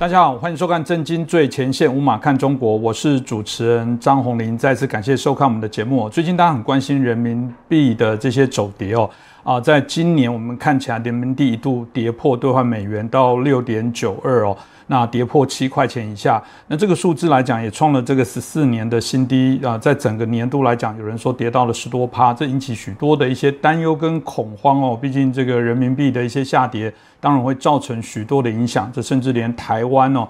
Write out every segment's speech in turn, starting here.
大家好，欢迎收看《震惊最前线》，无马看中国，我是主持人张宏林。再次感谢收看我们的节目。最近大家很关心人民币的这些走跌哦，啊，在今年我们看起来人民币一度跌破兑换美元到六点九二哦。那跌破七块钱以下，那这个数字来讲也创了这个十四年的新低啊！在整个年度来讲，有人说跌到了十多趴，这引起许多的一些担忧跟恐慌哦。毕竟这个人民币的一些下跌，当然会造成许多的影响，这甚至连台湾哦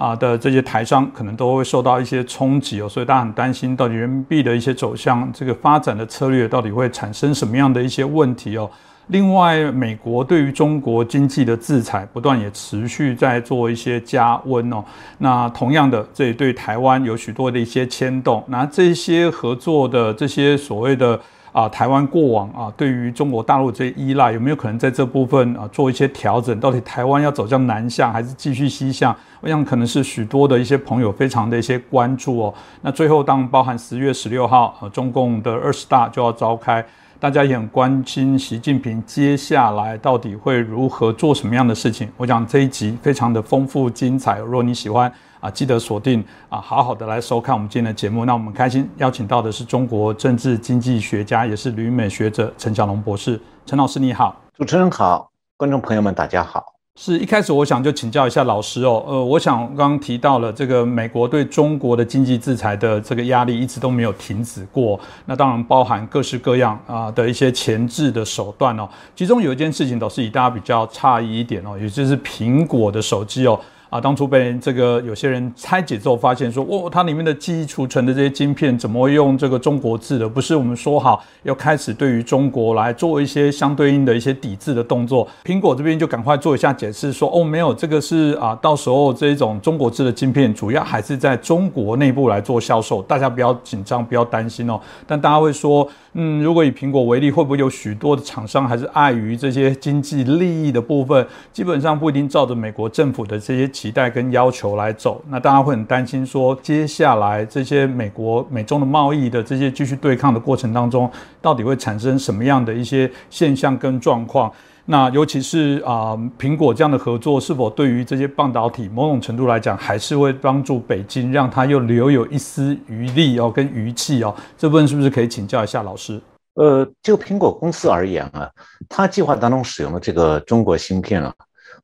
啊的这些台商可能都会受到一些冲击哦。所以大家很担心，到底人民币的一些走向，这个发展的策略到底会产生什么样的一些问题哦？另外，美国对于中国经济的制裁不断，也持续在做一些加温哦。那同样的，这也对台湾有许多的一些牵动。那这些合作的这些所谓的啊，台湾过往啊，对于中国大陆这些依赖，有没有可能在这部分啊做一些调整？到底台湾要走向南向，还是继续西向？我想可能是许多的一些朋友非常的一些关注哦。那最后，当包含十月十六号啊，中共的二十大就要召开。大家也很关心习近平接下来到底会如何做什么样的事情。我讲这一集非常的丰富精彩，如果你喜欢啊，记得锁定啊，好好的来收看我们今天的节目。那我们开心邀请到的是中国政治经济学家，也是旅美学者陈小龙博士。陈老师你好，主持人好，观众朋友们大家好。是一开始我想就请教一下老师哦，呃，我想刚刚提到了这个美国对中国的经济制裁的这个压力一直都没有停止过，那当然包含各式各样啊的一些前置的手段哦，其中有一件事情倒是以大家比较诧异一点哦，也就是苹果的手机哦。啊，当初被这个有些人拆解之后，发现说，哦，它里面的记忆储存的这些晶片怎么会用这个中国字的？不是我们说好要开始对于中国来做一些相对应的一些抵制的动作？苹果这边就赶快做一下解释，说，哦，没有，这个是啊，到时候这种中国制的晶片主要还是在中国内部来做销售，大家不要紧张，不要担心哦。但大家会说。嗯，如果以苹果为例，会不会有许多的厂商还是碍于这些经济利益的部分，基本上不一定照着美国政府的这些期待跟要求来走？那大家会很担心，说接下来这些美国美中的贸易的这些继续对抗的过程当中，到底会产生什么样的一些现象跟状况？那尤其是啊，苹果这样的合作，是否对于这些半导体某种程度来讲，还是会帮助北京，让它又留有一丝余力哦，跟余气哦？这部分是不是可以请教一下老师？呃，就苹果公司而言啊，它计划当中使用的这个中国芯片啊，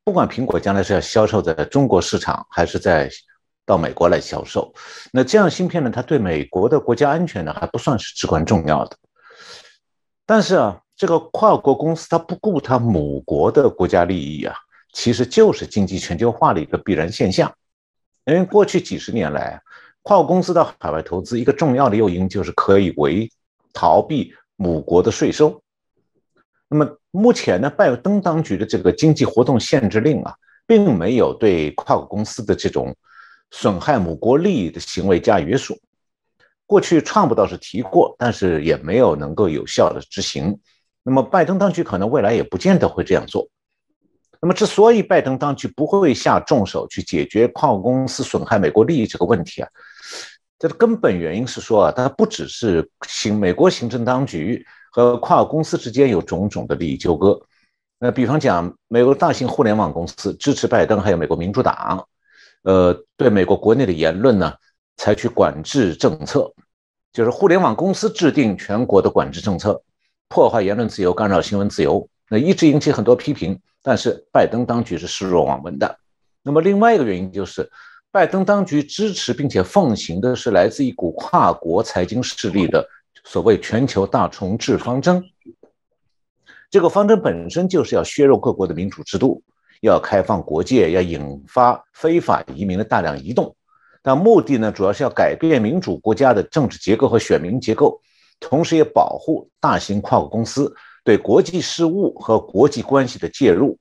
不管苹果将来是要销售在中国市场，还是在到美国来销售，那这样芯片呢，它对美国的国家安全呢，还不算是至关重要的。但是啊。这个跨国公司它不顾它母国的国家利益啊，其实就是经济全球化的一个必然现象。因为过去几十年来，跨国公司到海外投资一个重要的诱因就是可以为逃避母国的税收。那么目前呢，拜登当局的这个经济活动限制令啊，并没有对跨国公司的这种损害母国利益的行为加约束。过去创普倒是提过，但是也没有能够有效的执行。那么，拜登当局可能未来也不见得会这样做。那么，之所以拜登当局不会下重手去解决跨国公司损害美国利益这个问题啊，这个根本原因是说啊，它不只是行美国行政当局和跨国公司之间有种种的利益纠葛。那比方讲，美国大型互联网公司支持拜登，还有美国民主党，呃，对美国国内的言论呢，采取管制政策，就是互联网公司制定全国的管制政策。破坏言论自由，干扰新闻自由，那一直引起很多批评。但是拜登当局是视若罔闻的。那么另外一个原因就是，拜登当局支持并且奉行的是来自一股跨国财经势力的所谓全球大重置方针。这个方针本身就是要削弱各国的民主制度，要开放国界，要引发非法移民的大量移动。但目的呢，主要是要改变民主国家的政治结构和选民结构。同时，也保护大型跨国公司对国际事务和国际关系的介入。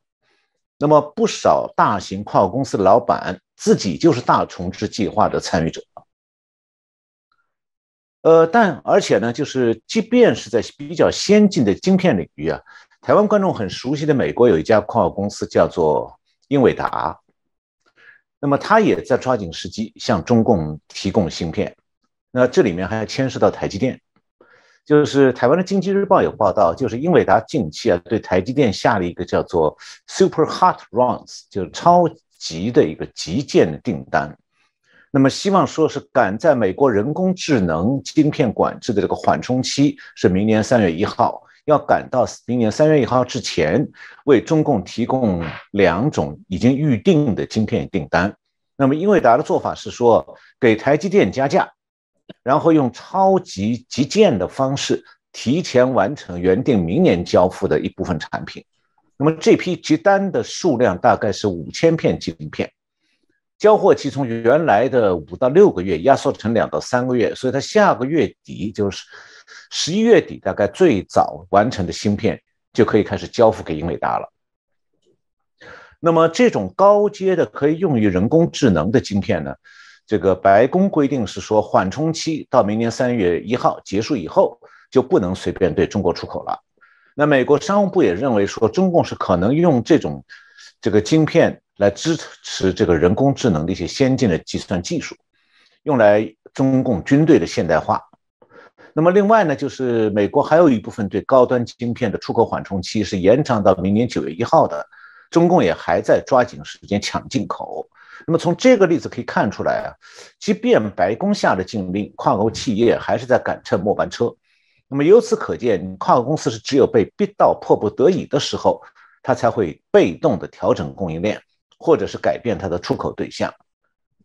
那么，不少大型跨国公司的老板自己就是大重置计划的参与者。呃，但而且呢，就是即便是在比较先进的晶片领域啊，台湾观众很熟悉的美国有一家跨国公司叫做英伟达，那么他也在抓紧时机向中共提供芯片。那这里面还要牵涉到台积电。就是台湾的经济日报有报道，就是英伟达近期啊对台积电下了一个叫做 Super Hot Runs，就是超级的一个急件的订单。那么希望说是赶在美国人工智能晶片管制的这个缓冲期是明年三月一号，要赶到明年三月一号之前，为中共提供两种已经预定的晶片订单。那么英伟达的做法是说，给台积电加价，然后用超级急件的方式提前完成原定明年交付的一部分产品。那么这批急单的数量大概是五千片晶片。交货期从原来的五到六个月压缩成两到三个月，所以它下个月底就是十一月底，大概最早完成的芯片就可以开始交付给英伟达了。那么这种高阶的可以用于人工智能的晶片呢？这个白宫规定是说，缓冲期到明年三月一号结束以后，就不能随便对中国出口了。那美国商务部也认为说，中共是可能用这种这个晶片。来支持这个人工智能的一些先进的计算技术，用来中共军队的现代化。那么另外呢，就是美国还有一部分对高端晶片的出口缓冲期是延长到明年九月一号的，中共也还在抓紧时间抢进口。那么从这个例子可以看出来啊，即便白宫下的禁令，跨国企业还是在赶乘末班车。那么由此可见，跨国公司是只有被逼到迫不得已的时候，它才会被动的调整供应链。或者是改变它的出口对象，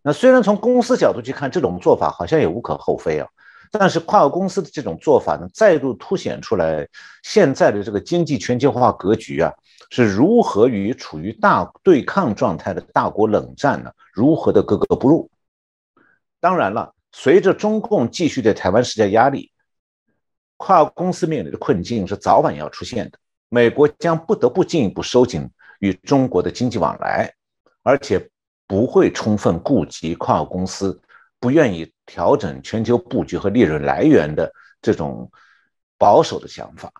那虽然从公司角度去看，这种做法好像也无可厚非啊，但是跨国公司的这种做法呢，再度凸显出来现在的这个经济全球化格局啊，是如何与处于大对抗状态的大国冷战呢，如何的格格不入。当然了，随着中共继续对台湾施加压力，跨国公司面临的困境是早晚要出现的，美国将不得不进一步收紧与中国的经济往来。而且不会充分顾及跨国公司不愿意调整全球布局和利润来源的这种保守的想法。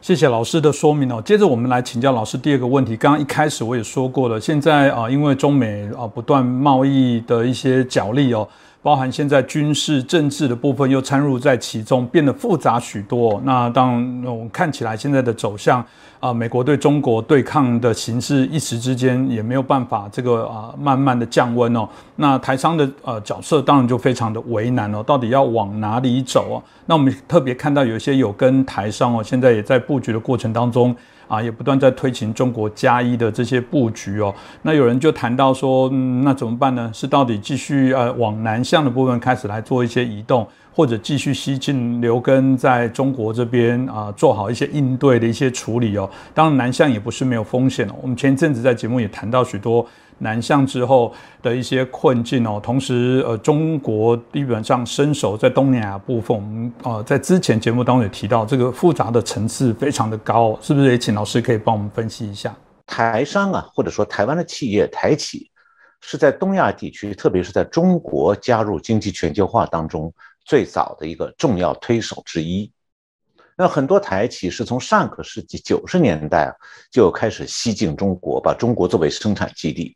谢谢老师的说明哦。接着我们来请教老师第二个问题。刚刚一开始我也说过了，现在啊，因为中美啊不断贸易的一些角力哦。包含现在军事政治的部分又掺入在其中，变得复杂许多。那当我们看起来现在的走向啊，美国对中国对抗的形势一时之间也没有办法这个啊慢慢的降温哦。那台商的呃角色当然就非常的为难哦，到底要往哪里走哦？那我们特别看到有一些有跟台商哦，现在也在布局的过程当中。啊，也不断在推行中国加一的这些布局哦。那有人就谈到说，嗯，那怎么办呢？是到底继续呃往南向的部分开始来做一些移动，或者继续西进留根在中国这边啊，做好一些应对的一些处理哦。当然，南向也不是没有风险哦。我们前一阵子在节目也谈到许多。南向之后的一些困境哦，同时呃，中国基本上伸手在东南亚部分，我们呃在之前节目当中也提到，这个复杂的层次非常的高，是不是？也请老师可以帮我们分析一下。台商啊，或者说台湾的企业台企，是在东亚地区，特别是在中国加入经济全球化当中最早的一个重要推手之一。那很多台企是从上个世纪九十年代啊就开始西进中国，把中国作为生产基地。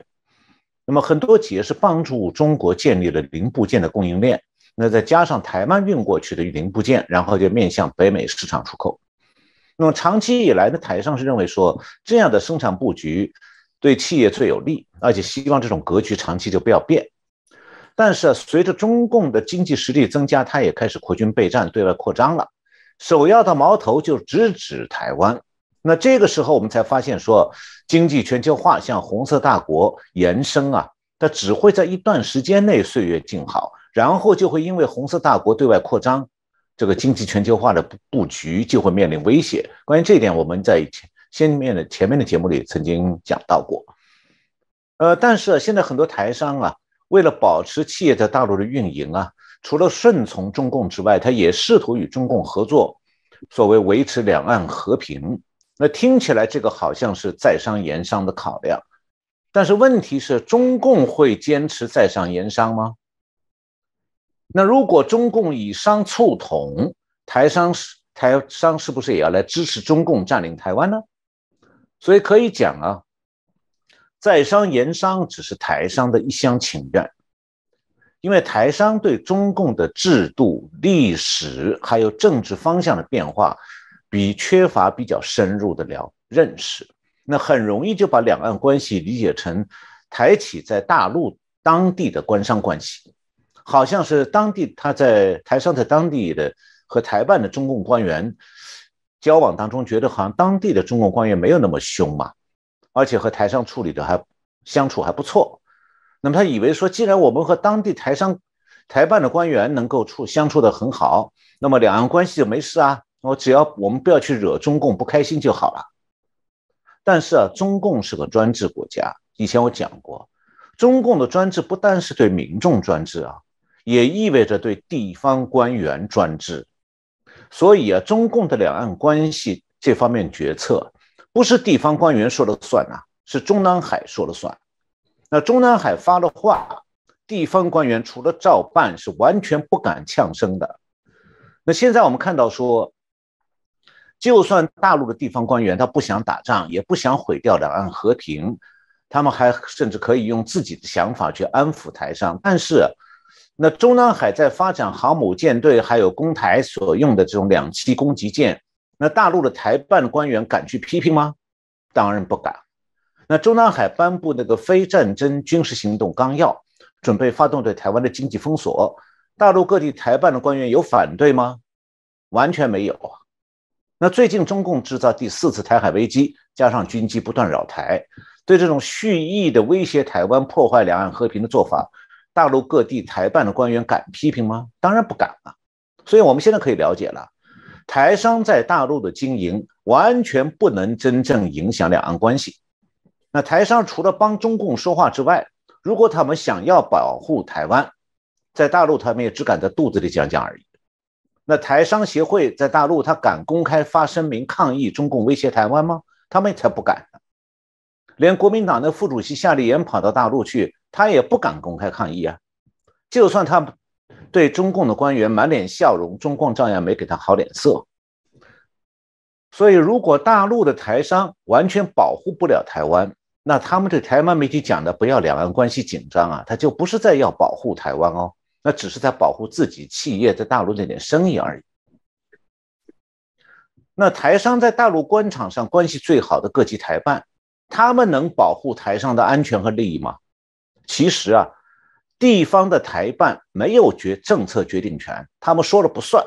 那么很多企业是帮助中国建立了零部件的供应链，那再加上台湾运过去的零部件，然后就面向北美市场出口。那么长期以来呢，台上是认为说这样的生产布局对企业最有利，而且希望这种格局长期就不要变。但是随着中共的经济实力增加，它也开始扩军备战，对外扩张了，首要的矛头就直指台湾。那这个时候，我们才发现说，经济全球化向红色大国延伸啊，它只会在一段时间内岁月静好，然后就会因为红色大国对外扩张，这个经济全球化的布局就会面临威胁。关于这一点，我们在前先面的前面的节目里曾经讲到过。呃，但是现在很多台商啊，为了保持企业在大陆的运营啊，除了顺从中共之外，他也试图与中共合作，所谓维持两岸和平。那听起来这个好像是在商言商的考量，但是问题是中共会坚持在商言商吗？那如果中共以商促统，台商是台商是不是也要来支持中共占领台湾呢？所以可以讲啊，在商言商只是台商的一厢情愿，因为台商对中共的制度、历史还有政治方向的变化。比缺乏比较深入的了认识，那很容易就把两岸关系理解成台企在大陆当地的官商关系，好像是当地他在台商在当地的和台办的中共官员交往当中，觉得好像当地的中共官员没有那么凶嘛，而且和台商处理的还相处还不错。那么他以为说，既然我们和当地台商、台办的官员能够处相处的很好，那么两岸关系就没事啊。我只要我们不要去惹中共不开心就好了。但是啊，中共是个专制国家。以前我讲过，中共的专制不单是对民众专制啊，也意味着对地方官员专制。所以啊，中共的两岸关系这方面决策，不是地方官员说了算呐，是中南海说了算。那中南海发了话，地方官员除了照办，是完全不敢呛声的。那现在我们看到说。就算大陆的地方官员他不想打仗，也不想毁掉两岸和平，他们还甚至可以用自己的想法去安抚台商。但是，那中南海在发展航母舰队，还有攻台所用的这种两栖攻击舰，那大陆的台办官员敢去批评吗？当然不敢。那中南海颁布那个非战争军事行动纲要，准备发动对台湾的经济封锁，大陆各地台办的官员有反对吗？完全没有。那最近中共制造第四次台海危机，加上军机不断扰台，对这种蓄意的威胁台湾、破坏两岸和平的做法，大陆各地台办的官员敢批评吗？当然不敢啊！所以我们现在可以了解了，台商在大陆的经营完全不能真正影响两岸关系。那台商除了帮中共说话之外，如果他们想要保护台湾，在大陆他们也只敢在肚子里讲讲而已。那台商协会在大陆，他敢公开发声明抗议中共威胁台湾吗？他们才不敢呢。连国民党的副主席夏立言跑到大陆去，他也不敢公开抗议啊。就算他对中共的官员满脸笑容，中共照样没给他好脸色。所以，如果大陆的台商完全保护不了台湾，那他们对台湾媒体讲的不要两岸关系紧张啊，他就不是在要保护台湾哦。那只是在保护自己企业在大陆那点生意而已。那台商在大陆官场上关系最好的各级台办，他们能保护台商的安全和利益吗？其实啊，地方的台办没有决政策决定权，他们说了不算。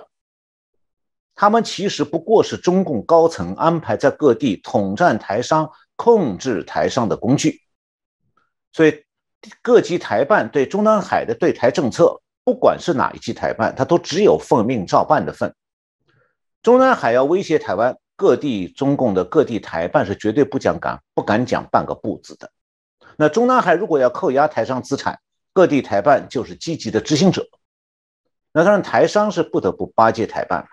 他们其实不过是中共高层安排在各地统战台商、控制台商的工具。所以，各级台办对中南海的对台政策。不管是哪一级台办，他都只有奉命照办的份。中南海要威胁台湾，各地中共的各地台办是绝对不讲敢不敢讲半个不字的。那中南海如果要扣押台商资产，各地台办就是积极的执行者。那当然，台商是不得不巴结台办了，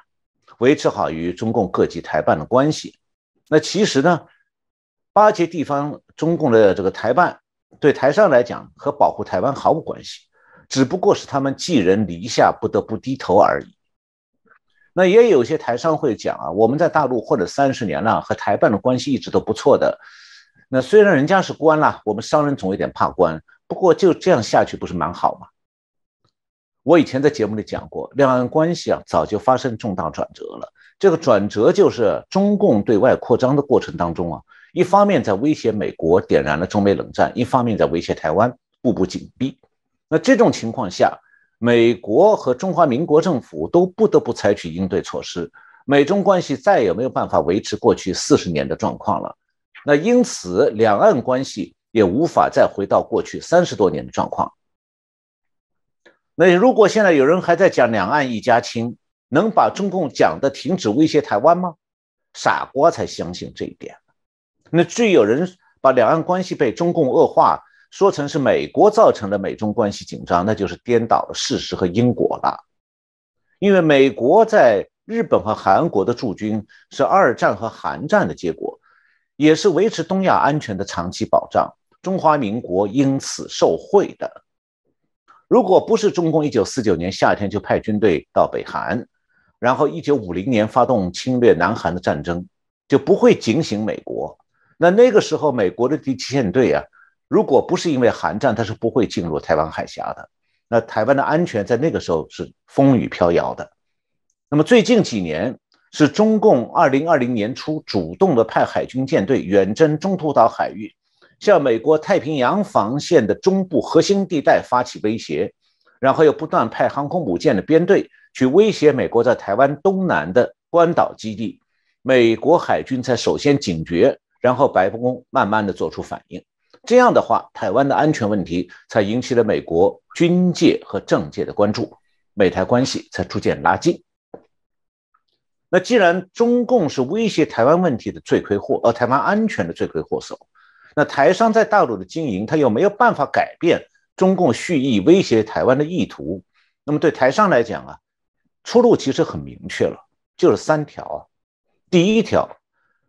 维持好与中共各级台办的关系。那其实呢，巴结地方中共的这个台办，对台商来讲和保护台湾毫无关系。只不过是他们寄人篱下，不得不低头而已。那也有些台商会讲啊，我们在大陆混了三十年了，和台办的关系一直都不错的。那虽然人家是官啦，我们商人总有点怕官。不过就这样下去不是蛮好吗？我以前在节目里讲过，两岸关系啊早就发生重大转折了。这个转折就是中共对外扩张的过程当中啊，一方面在威胁美国，点燃了中美冷战；一方面在威胁台湾，步步紧逼。那这种情况下，美国和中华民国政府都不得不采取应对措施，美中关系再也没有办法维持过去四十年的状况了。那因此，两岸关系也无法再回到过去三十多年的状况。那如果现在有人还在讲两岸一家亲，能把中共讲的停止威胁台湾吗？傻瓜才相信这一点。那至于有人把两岸关系被中共恶化，说成是美国造成的美中关系紧张，那就是颠倒了事实和因果了。因为美国在日本和韩国的驻军是二战和韩战的结果，也是维持东亚安全的长期保障。中华民国因此受贿的。如果不是中共一九四九年夏天就派军队到北韩，然后一九五零年发动侵略南韩的战争，就不会警醒美国。那那个时候，美国的第七舰队啊。如果不是因为韩战，他是不会进入台湾海峡的。那台湾的安全在那个时候是风雨飘摇的。那么最近几年，是中共二零二零年初主动的派海军舰队远征中途岛海域，向美国太平洋防线的中部核心地带发起威胁，然后又不断派航空母舰的编队去威胁美国在台湾东南的关岛基地，美国海军才首先警觉，然后白宫慢慢的做出反应。这样的话，台湾的安全问题才引起了美国军界和政界的关注，美台关系才逐渐拉近。那既然中共是威胁台湾问题的罪魁祸，呃，台湾安全的罪魁祸首，那台商在大陆的经营，他又没有办法改变中共蓄意威胁台湾的意图，那么对台商来讲啊，出路其实很明确了，就是三条啊。第一条，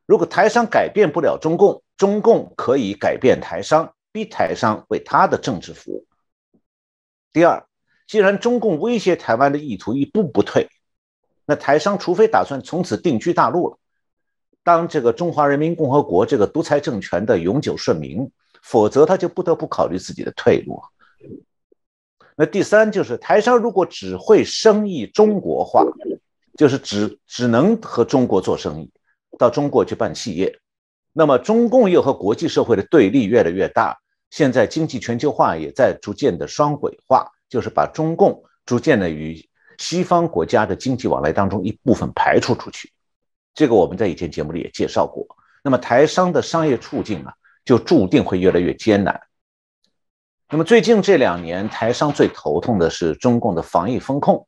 如果台商改变不了中共。中共可以改变台商，逼台商为他的政治服务。第二，既然中共威胁台湾的意图一步不退，那台商除非打算从此定居大陆了，当这个中华人民共和国这个独裁政权的永久顺民，否则他就不得不考虑自己的退路。那第三就是台商如果只会生意中国化，就是只只能和中国做生意，到中国去办企业。那么，中共又和国际社会的对立越来越大。现在经济全球化也在逐渐的双轨化，就是把中共逐渐的与西方国家的经济往来当中一部分排除出去。这个我们在以前节目里也介绍过。那么，台商的商业处境啊，就注定会越来越艰难。那么，最近这两年，台商最头痛的是中共的防疫风控，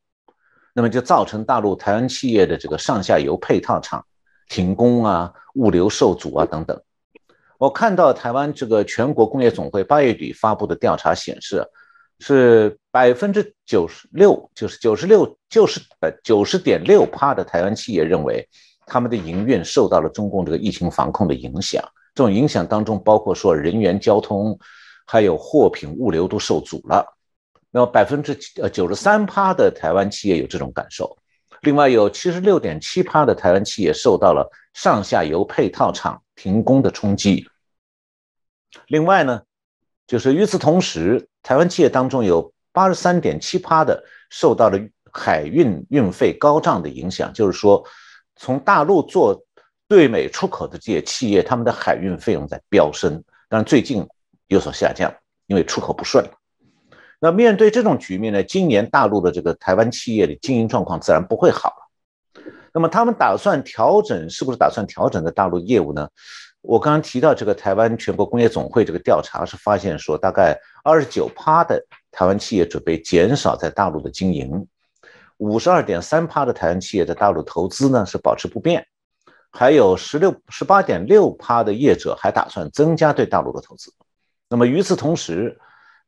那么就造成大陆台湾企业的这个上下游配套厂。停工啊，物流受阻啊，等等。我看到台湾这个全国工业总会八月底发布的调查显示，是百分之九十六，就是九十六，就是呃九十点六趴的台湾企业认为，他们的营运受到了中共这个疫情防控的影响。这种影响当中，包括说人员交通，还有货品物流都受阻了。那么百分之呃九十三趴的台湾企业有这种感受。另外有七十六点七趴的台湾企业受到了上下游配套厂停工的冲击。另外呢，就是与此同时，台湾企业当中有八十三点七趴的受到了海运运费高涨的影响，就是说，从大陆做对美出口的这些企业，他们的海运费用在飙升，但最近有所下降，因为出口不顺了。那面对这种局面呢？今年大陆的这个台湾企业的经营状况自然不会好了。那么他们打算调整，是不是打算调整的大陆业务呢？我刚刚提到这个台湾全国工业总会这个调查是发现说，大概二十九趴的台湾企业准备减少在大陆的经营，五十二点三趴的台湾企业在大陆投资呢是保持不变，还有十六十八点六趴的业者还打算增加对大陆的投资。那么与此同时，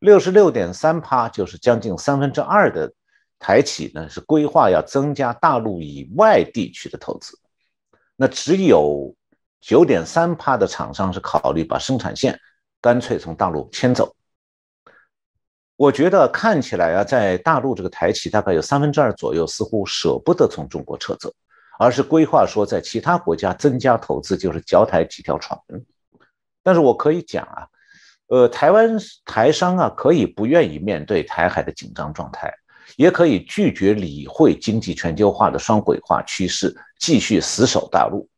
六十六点三趴，就是将近三分之二的台企呢，是规划要增加大陆以外地区的投资。那只有九点三趴的厂商是考虑把生产线干脆从大陆迁走。我觉得看起来啊，在大陆这个台企大概有三分之二左右似乎舍不得从中国撤走，而是规划说在其他国家增加投资，就是脚踩几条船。但是我可以讲啊。呃，台湾台商啊，可以不愿意面对台海的紧张状态，也可以拒绝理会经济全球化的双轨化趋势，继续死守大陆。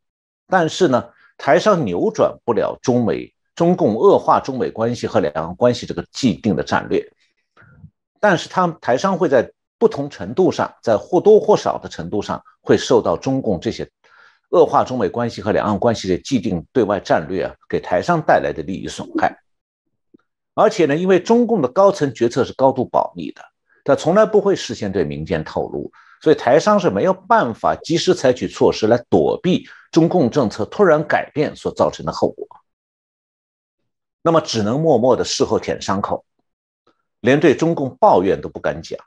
但是呢，台商扭转不了中美、中共恶化中美关系和两岸关系这个既定的战略。但是，他们台商会在不同程度上，在或多或少的程度上，会受到中共这些恶化中美关系和两岸关系的既定对外战略啊，给台商带来的利益损害。而且呢，因为中共的高层决策是高度保密的，他从来不会事先对民间透露，所以台商是没有办法及时采取措施来躲避中共政策突然改变所造成的后果。那么只能默默的事后舔伤口，连对中共抱怨都不敢讲。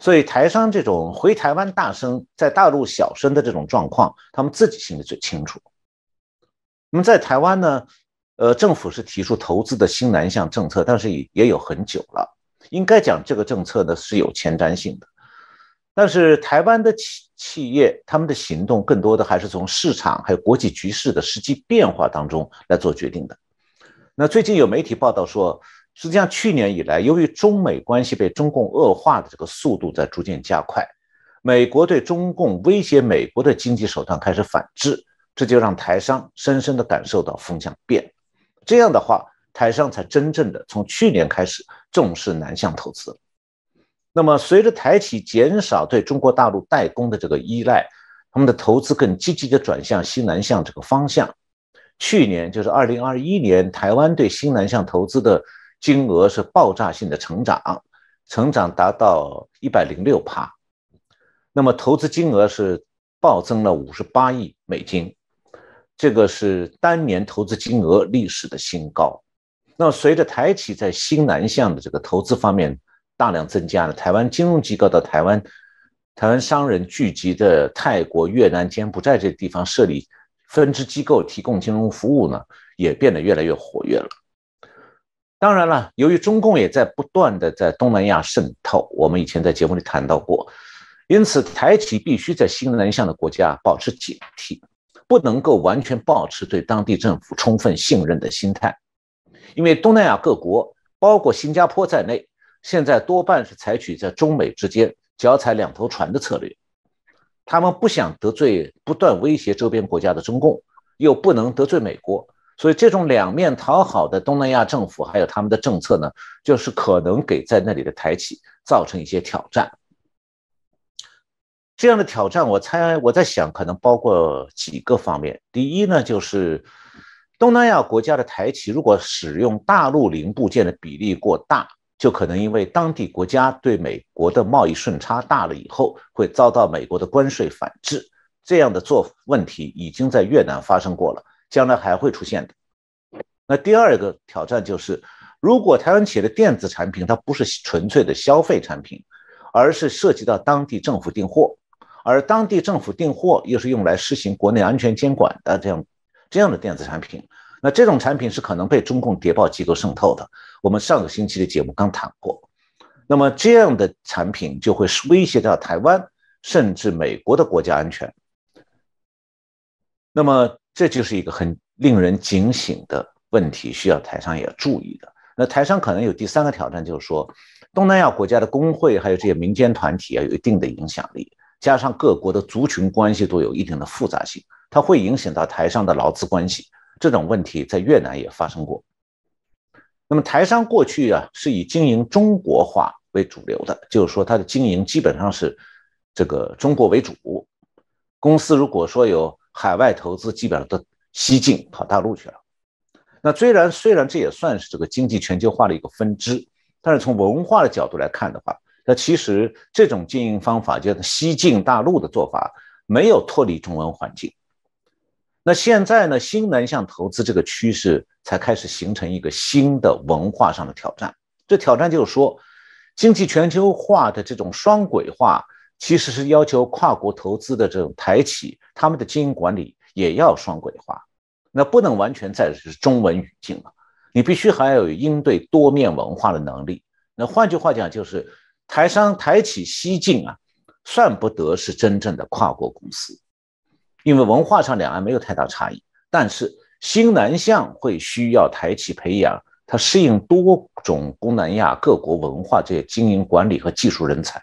所以台商这种回台湾大声，在大陆小声的这种状况，他们自己心里最清楚。那么在台湾呢？呃，政府是提出投资的新南向政策，但是也也有很久了。应该讲这个政策呢是有前瞻性的，但是台湾的企企业他们的行动更多的还是从市场还有国际局势的实际变化当中来做决定的。那最近有媒体报道说，实际上去年以来，由于中美关系被中共恶化的这个速度在逐渐加快，美国对中共威胁美国的经济手段开始反制，这就让台商深深的感受到风向变。这样的话，台商才真正的从去年开始重视南向投资。那么，随着台企减少对中国大陆代工的这个依赖，他们的投资更积极的转向新南向这个方向。去年就是二零二一年，台湾对新南向投资的金额是爆炸性的成长，成长达到一百零六趴。那么投资金额是暴增了五十八亿美金，这个是单年投资金额历史的新高。那么随着台企在新南向的这个投资方面大量增加了，台湾金融机构到台湾，台湾商人聚集的泰国、越南、柬埔寨这地方设立。分支机构提供金融服务呢，也变得越来越活跃了。当然了，由于中共也在不断的在东南亚渗透，我们以前在节目里谈到过，因此台企必须在新南向的国家保持警惕，不能够完全保持对当地政府充分信任的心态，因为东南亚各国，包括新加坡在内，现在多半是采取在中美之间脚踩两头船的策略。他们不想得罪不断威胁周边国家的中共，又不能得罪美国，所以这种两面讨好的东南亚政府还有他们的政策呢，就是可能给在那里的台企造成一些挑战。这样的挑战，我猜我在想，可能包括几个方面。第一呢，就是东南亚国家的台企如果使用大陆零部件的比例过大。就可能因为当地国家对美国的贸易顺差大了以后，会遭到美国的关税反制，这样的做问题已经在越南发生过了，将来还会出现的。那第二个挑战就是，如果台湾企业的电子产品它不是纯粹的消费产品，而是涉及到当地政府订货，而当地政府订货又是用来实行国内安全监管的这样这样的电子产品。那这种产品是可能被中共谍报机构渗透的。我们上个星期的节目刚谈过。那么这样的产品就会威胁到台湾甚至美国的国家安全。那么这就是一个很令人警醒的问题，需要台商也要注意的。那台商可能有第三个挑战，就是说东南亚国家的工会还有这些民间团体啊，有一定的影响力，加上各国的族群关系都有一定的复杂性，它会影响到台商的劳资关系。这种问题在越南也发生过。那么台商过去啊是以经营中国化为主流的，就是说它的经营基本上是这个中国为主。公司如果说有海外投资，基本上都西进跑大陆去了。那虽然虽然这也算是这个经济全球化的一个分支，但是从文化的角度来看的话，那其实这种经营方法，就是西进大陆的做法，没有脱离中文环境。那现在呢？新南向投资这个趋势才开始形成一个新的文化上的挑战。这挑战就是说，经济全球化的这种双轨化，其实是要求跨国投资的这种台企，他们的经营管理也要双轨化。那不能完全在是中文语境了，你必须还要有应对多面文化的能力。那换句话讲，就是台商台企西进啊，算不得是真正的跨国公司。因为文化上两岸没有太大差异，但是新南向会需要台企培养它适应多种东南亚各国文化这些经营管理和技术人才，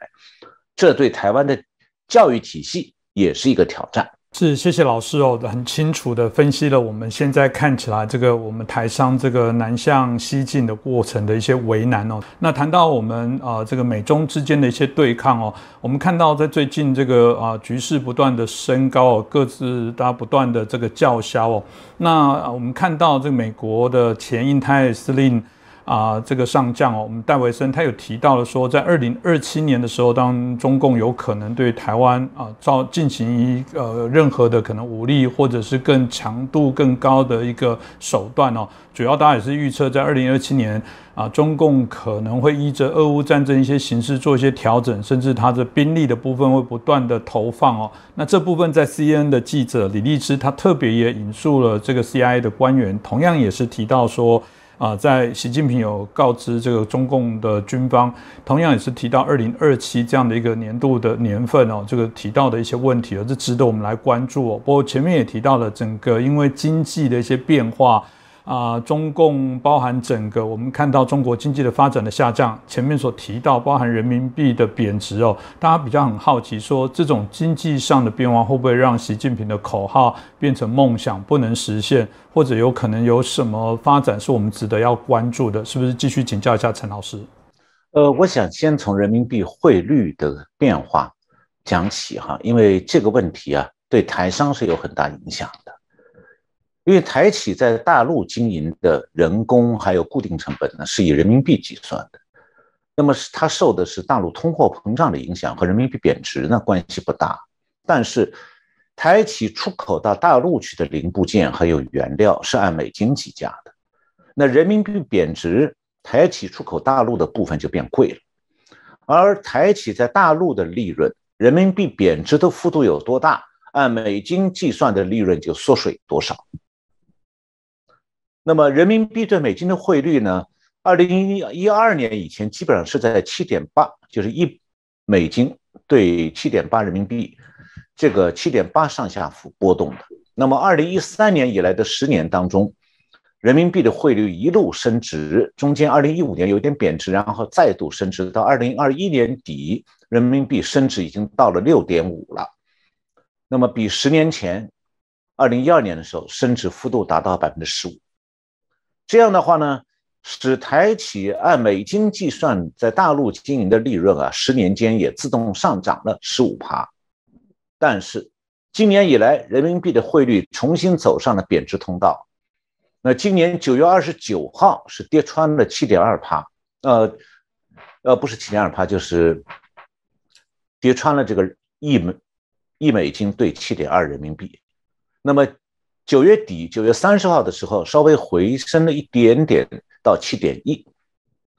这对台湾的教育体系也是一个挑战。是，谢谢老师哦，很清楚的分析了我们现在看起来这个我们台商这个南向西进的过程的一些为难哦。那谈到我们啊这个美中之间的一些对抗哦，我们看到在最近这个啊局势不断的升高哦，各自大家不断的这个叫嚣哦。那我们看到这个美国的前印太司令。啊，这个上将哦，我们戴维森他有提到了说，在二零二七年的时候，当中共有可能对台湾啊造进行一呃任何的可能武力或者是更强度更高的一个手段哦，主要大家也是预测在二零二七年啊，中共可能会依着俄乌战争一些形式做一些调整，甚至它的兵力的部分会不断的投放哦。那这部分在 C N 的记者李立之他特别也引述了这个 C I A 的官员，同样也是提到说。啊，在习近平有告知这个中共的军方，同样也是提到二零二七这样的一个年度的年份哦，这个提到的一些问题，哦这值得我们来关注哦。不过前面也提到了整个因为经济的一些变化啊，中共包含整个我们看到中国经济的发展的下降，前面所提到包含人民币的贬值哦，大家比较很好奇说，这种经济上的变化会不会让习近平的口号变成梦想不能实现，或者有可能有什么发展是我们值得要关注的？是不是继续请教一下陈老师？呃，我想先从人民币汇率的变化讲起哈，因为这个问题啊，对台商是有很大影响的。因为台企在大陆经营的人工还有固定成本呢，是以人民币计算的，那么是它受的是大陆通货膨胀的影响，和人民币贬值呢关系不大。但是台企出口到大陆去的零部件还有原料是按美金计价的，那人民币贬值，台企出口大陆的部分就变贵了，而台企在大陆的利润，人民币贬值的幅度有多大，按美金计算的利润就缩水多少。那么人民币对美金的汇率呢？二零一一二年以前基本上是在七点八，就是一美金对七点八人民币，这个七点八上下浮波动的。那么二零一三年以来的十年当中，人民币的汇率一路升值，中间二零一五年有点贬值，然后再度升值，到二零二一年底，人民币升值已经到了六点五了。那么比十年前二零一二年的时候升值幅度达到百分之十五。这样的话呢，使台企按美金计算在大陆经营的利润啊，十年间也自动上涨了十五趴。但是今年以来，人民币的汇率重新走上了贬值通道。那今年九月二十九号是跌穿了七点二趴，呃，呃，不是七点二趴，就是跌穿了这个一美一美金兑七点二人民币。那么。九月底，九月三十号的时候，稍微回升了一点点到七点一。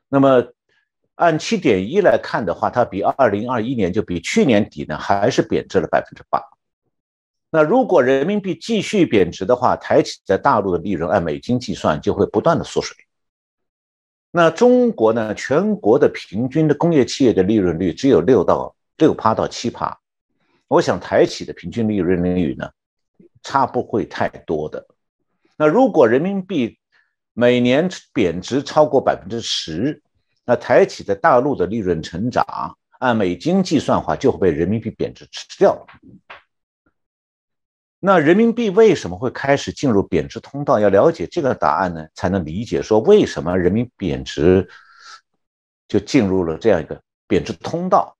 那么按七点一来看的话，它比二零二一年就比去年底呢，还是贬值了百分之八。那如果人民币继续贬值的话，台企在大陆的利润按美金计算就会不断的缩水。那中国呢，全国的平均的工业企业的利润率只有六到六趴到七趴。我想台企的平均利润率呢？差不会太多的。那如果人民币每年贬值超过百分之十，那台企在大陆的利润成长，按美金计算的话，就会被人民币贬值吃掉。那人民币为什么会开始进入贬值通道？要了解这个答案呢，才能理解说为什么人民币贬值就进入了这样一个贬值通道。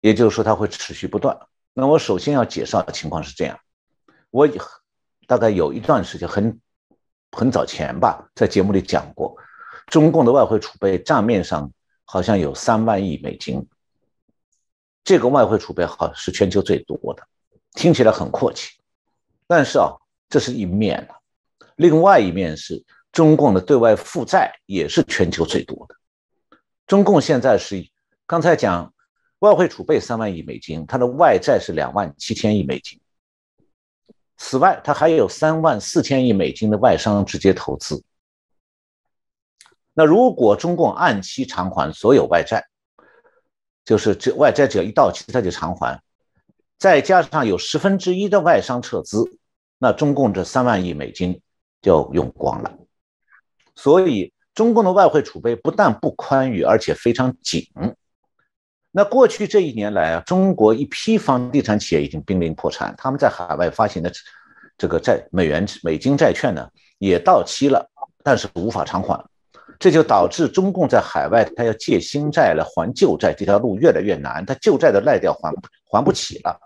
也就是说，它会持续不断。那我首先要介绍的情况是这样，我大概有一段时间很很早前吧，在节目里讲过，中共的外汇储备账面上好像有三万亿美金，这个外汇储备好是全球最多的，听起来很阔气，但是啊，这是一面啊，另外一面是中共的对外负债也是全球最多的，中共现在是刚才讲。外汇储备三万亿美金，它的外债是两万七千亿美金。此外，它还有三万四千亿美金的外商直接投资。那如果中共按期偿还所有外债，就是这外债只要一到期，它就偿还，再加上有十分之一的外商撤资，那中共这三万亿美金就用光了。所以，中共的外汇储备不但不宽裕，而且非常紧。那过去这一年来啊，中国一批房地产企业已经濒临破产，他们在海外发行的这个债美元美金债券呢也到期了，但是无法偿还，这就导致中共在海外他要借新债来还旧债这条路越来越难，他旧债的赖掉还还不起了。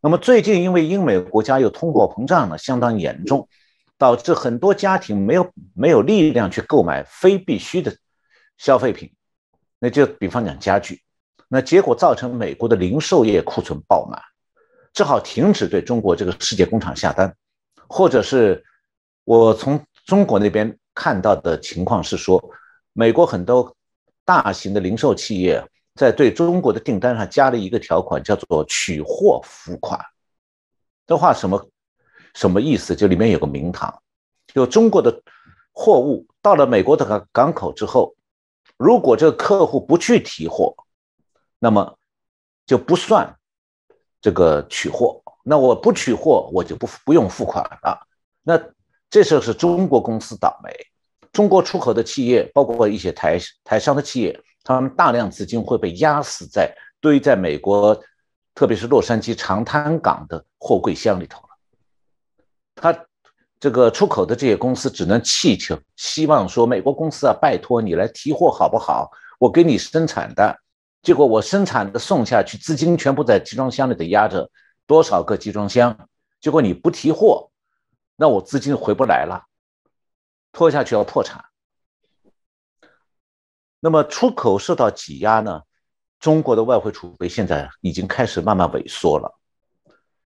那么最近因为英美国家又通货膨胀呢相当严重，导致很多家庭没有没有力量去购买非必需的消费品，那就比方讲家具。那结果造成美国的零售业库存爆满，只好停止对中国这个世界工厂下单，或者是我从中国那边看到的情况是说，美国很多大型的零售企业在对中国的订单上加了一个条款，叫做取货付款。这话什么什么意思？就里面有个名堂，就中国的货物到了美国的港港口之后，如果这个客户不去提货。那么就不算这个取货，那我不取货，我就不不用付款了。那这时候是中国公司倒霉，中国出口的企业，包括一些台台商的企业，他们大量资金会被压死在堆在美国，特别是洛杉矶长滩港的货柜箱里头了。他这个出口的这些公司只能祈求，希望说美国公司啊，拜托你来提货好不好？我给你生产的，结果我生产的送下去，资金全部在集装箱里头压着，多少个集装箱？结果你不提货。那我资金回不来了，拖下去要破产。那么出口受到挤压呢？中国的外汇储备现在已经开始慢慢萎缩了。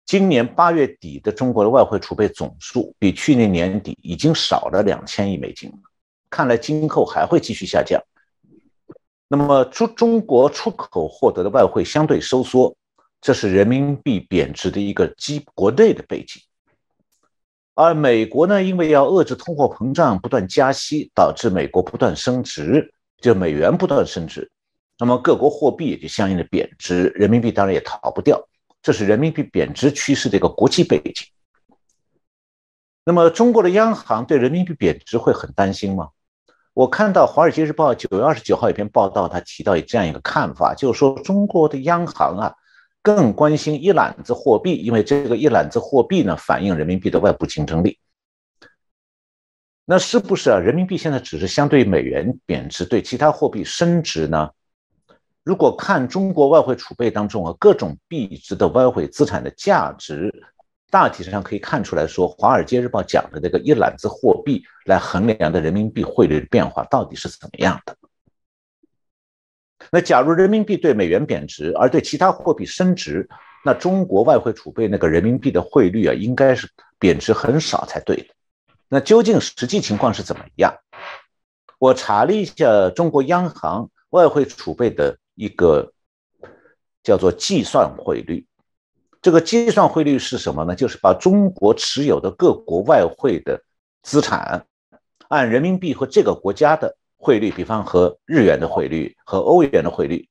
今年八月底的中国的外汇储备总数比去年年底已经少了两千亿美金，看来今后还会继续下降。那么出中国出口获得的外汇相对收缩，这是人民币贬值的一个基国内的背景。而美国呢，因为要遏制通货膨胀，不断加息，导致美国不断升值，就美元不断升值，那么各国货币也就相应的贬值，人民币当然也逃不掉，这是人民币贬值趋势的一个国际背景。那么中国的央行对人民币贬值会很担心吗？我看到《华尔街日报》九月二十九号一篇报道，他提到这样一个看法，就是说中国的央行啊。更关心一揽子货币，因为这个一揽子货币呢，反映人民币的外部竞争力。那是不是啊？人民币现在只是相对美元贬值，对其他货币升值呢？如果看中国外汇储备当中啊，各种币值的外汇资产的价值，大体上可以看出来说，《华尔街日报》讲的这个一揽子货币来衡量的人民币汇率的变化到底是怎么样的？那假如人民币对美元贬值，而对其他货币升值，那中国外汇储备那个人民币的汇率啊，应该是贬值很少才对的。那究竟实际情况是怎么样？我查了一下中国央行外汇储备的一个叫做计算汇率。这个计算汇率是什么呢？就是把中国持有的各国外汇的资产按人民币和这个国家的。汇率，比方和日元的汇率和欧元的汇率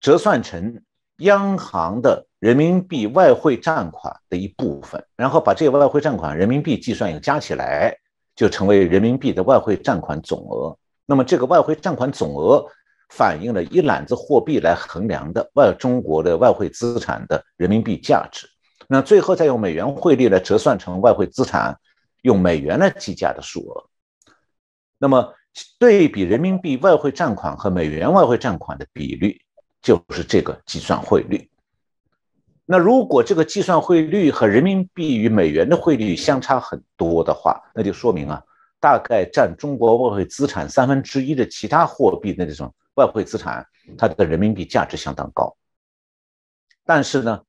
折算成央行的人民币外汇占款的一部分，然后把这个外汇占款人民币计算以后加起来，就成为人民币的外汇占款总额。那么这个外汇占款总额反映了一揽子货币来衡量的外中国的外汇资产的人民币价值。那最后再用美元汇率来折算成外汇资产，用美元来计价的数额。那么，对比人民币外汇占款和美元外汇占款的比率，就是这个计算汇率。那如果这个计算汇率和人民币与美元的汇率相差很多的话，那就说明啊，大概占中国外汇资产三分之一的其他货币的这种外汇资产，它的人民币价值相当高。但是呢，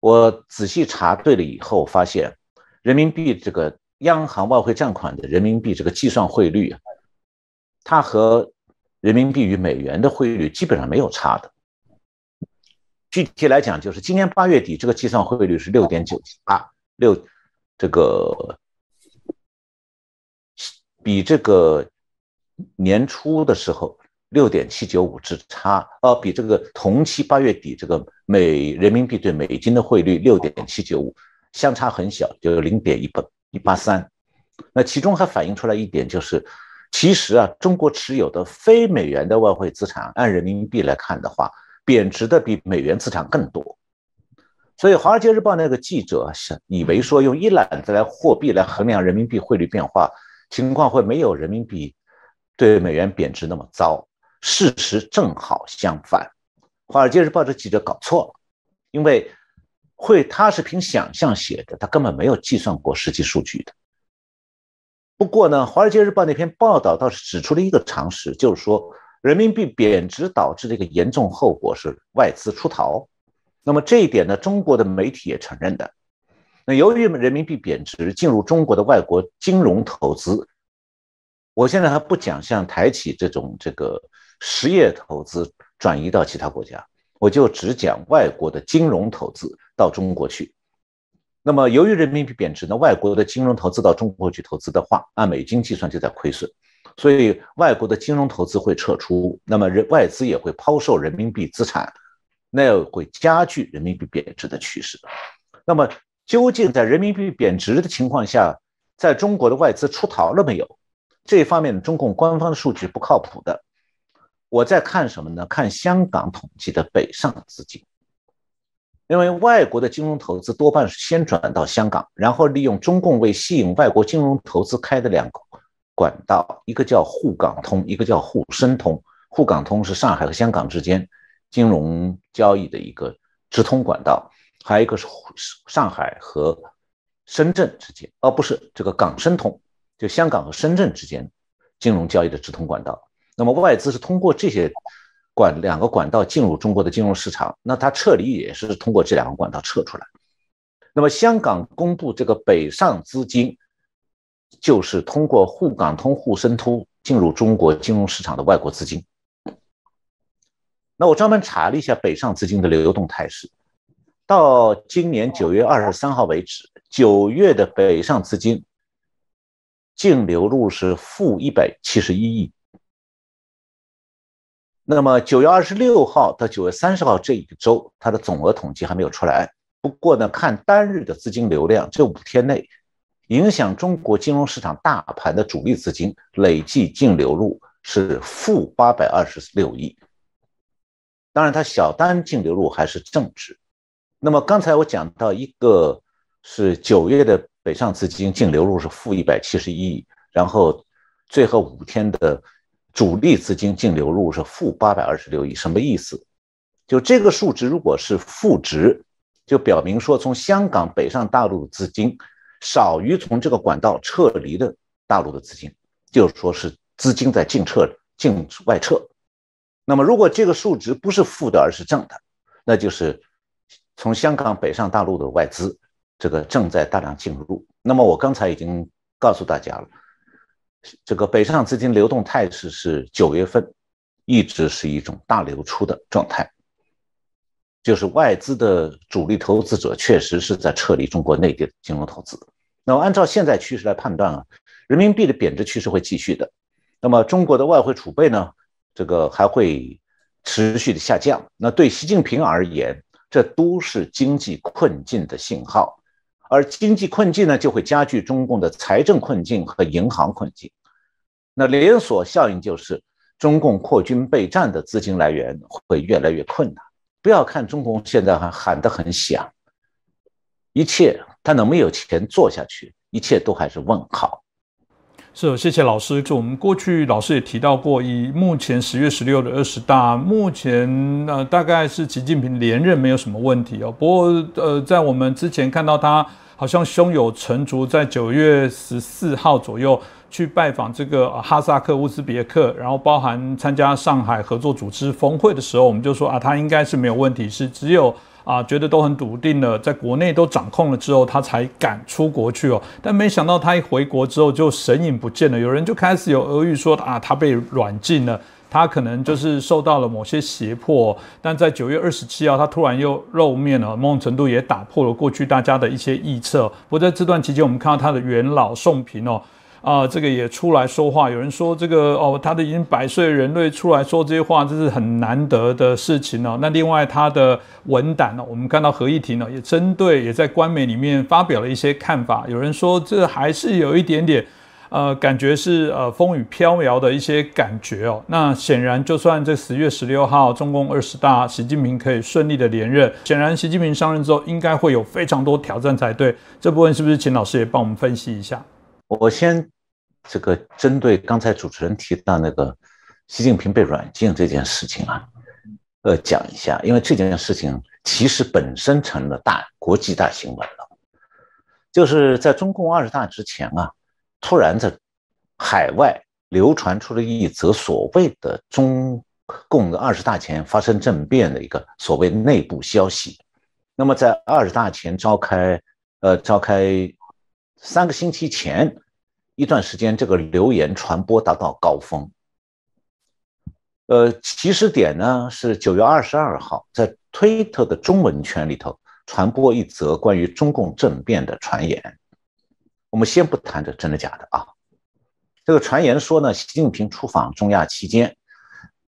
我仔细查对了以后发现，人民币这个。央行外汇占款的人民币这个计算汇率，它和人民币与美元的汇率基本上没有差的。具体来讲，就是今年八月底这个计算汇率是六点九八六，这个比这个年初的时候六点七九五之差，呃，比这个同期八月底这个美人民币对美金的汇率六点七九五相差很小，就零点一八。一八三，那其中还反映出来一点，就是其实啊，中国持有的非美元的外汇资产，按人民币来看的话，贬值的比美元资产更多。所以《华尔街日报》那个记者是以为说用一揽子来货币来衡量人民币汇率变化情况，会没有人民币对美元贬值那么糟。事实正好相反，《华尔街日报》的记者搞错了，因为。会，他是凭想象写的，他根本没有计算过实际数据的。不过呢，《华尔街日报》那篇报道倒是指出了一个常识，就是说人民币贬值导致的一个严重后果是外资出逃。那么这一点呢，中国的媒体也承认的。那由于人民币贬值，进入中国的外国金融投资，我现在还不讲像台企这种这个实业投资转移到其他国家。我就只讲外国的金融投资到中国去。那么，由于人民币贬值呢，外国的金融投资到中国去投资的话，按美金计算就在亏损，所以外国的金融投资会撤出，那么人外资也会抛售人民币资产，那会加剧人民币贬值的趋势。那么，究竟在人民币贬值的情况下，在中国的外资出逃了没有？这一方面，中共官方的数据不靠谱的。我在看什么呢？看香港统计的北上资金，因为外国的金融投资多半是先转到香港，然后利用中共为吸引外国金融投资开的两个管道，一个叫沪港通，一个叫沪深通。沪港通是上海和香港之间金融交易的一个直通管道，还有一个是上海和深圳之间，而不是这个港深通，就香港和深圳之间金融交易的直通管道。那么外资是通过这些管两个管道进入中国的金融市场，那它撤离也是通过这两个管道撤出来。那么香港公布这个北上资金，就是通过沪港通、沪深通进入中国金融市场的外国资金。那我专门查了一下北上资金的流动态势，到今年九月二十三号为止，九月的北上资金净流入是负一百七十一亿。那么九月二十六号到九月三十号这一周，它的总额统计还没有出来。不过呢，看单日的资金流量，这五天内影响中国金融市场大盘的主力资金累计净流入是负八百二十六亿。当然，它小单净流入还是正值。那么刚才我讲到一个是九月的北上资金净流入是负一百七十一亿，然后最后五天的。主力资金净流入是负八百二十六亿，什么意思？就这个数值如果是负值，就表明说从香港北上大陆的资金少于从这个管道撤离的大陆的资金，就是说是资金在净撤、净外撤。那么如果这个数值不是负的，而是正的，那就是从香港北上大陆的外资这个正在大量进入。那么我刚才已经告诉大家了。这个北上资金流动态势是九月份一直是一种大流出的状态，就是外资的主力投资者确实是在撤离中国内地的金融投资。那么按照现在趋势来判断啊，人民币的贬值趋势会继续的。那么中国的外汇储备呢，这个还会持续的下降。那对习近平而言，这都是经济困境的信号。而经济困境呢，就会加剧中共的财政困境和银行困境。那连锁效应就是，中共扩军备战的资金来源会越来越困难。不要看中共现在还喊得很响，一切他能没有钱做下去，一切都还是问号。是，谢谢老师。就我们过去老师也提到过，以目前十月十六的二十大，目前呃大概是习近平连任没有什么问题哦。不过呃，在我们之前看到他好像胸有成竹，在九月十四号左右去拜访这个哈萨克、乌兹别克，然后包含参加上海合作组织峰会的时候，我们就说啊，他应该是没有问题，是只有。啊，觉得都很笃定了，在国内都掌控了之后，他才敢出国去哦。但没想到他一回国之后就神隐不见了，有人就开始有俄语说啊，他被软禁了，他可能就是受到了某些胁迫。但在九月二十七号，他突然又露面了，某种程度也打破了过去大家的一些臆测。不过在这段期间，我们看到他的元老宋平哦。啊，这个也出来说话。有人说这个哦，他的已经百岁人类出来说这些话，这是很难得的事情哦。那另外他的文胆呢，我们看到何议庭呢，也针对也在官媒里面发表了一些看法。有人说这还是有一点点呃，感觉是呃风雨飘摇的一些感觉哦。那显然，就算这十月十六号中共二十大，习近平可以顺利的连任，显然习近平上任之后应该会有非常多挑战才对。这部分是不是请老师也帮我们分析一下？我先这个针对刚才主持人提到那个习近平被软禁这件事情啊，呃，讲一下，因为这件事情其实本身成了大国际大新闻了。就是在中共二十大之前啊，突然在海外流传出了一则所谓的中共的二十大前发生政变的一个所谓内部消息。那么在二十大前召开，呃，召开。三个星期前一段时间，这个流言传播达到高峰。呃，起始点呢是九月二十二号，在推特的中文圈里头传播一则关于中共政变的传言。我们先不谈这真的假的啊。这个传言说呢，习近平出访中亚期间，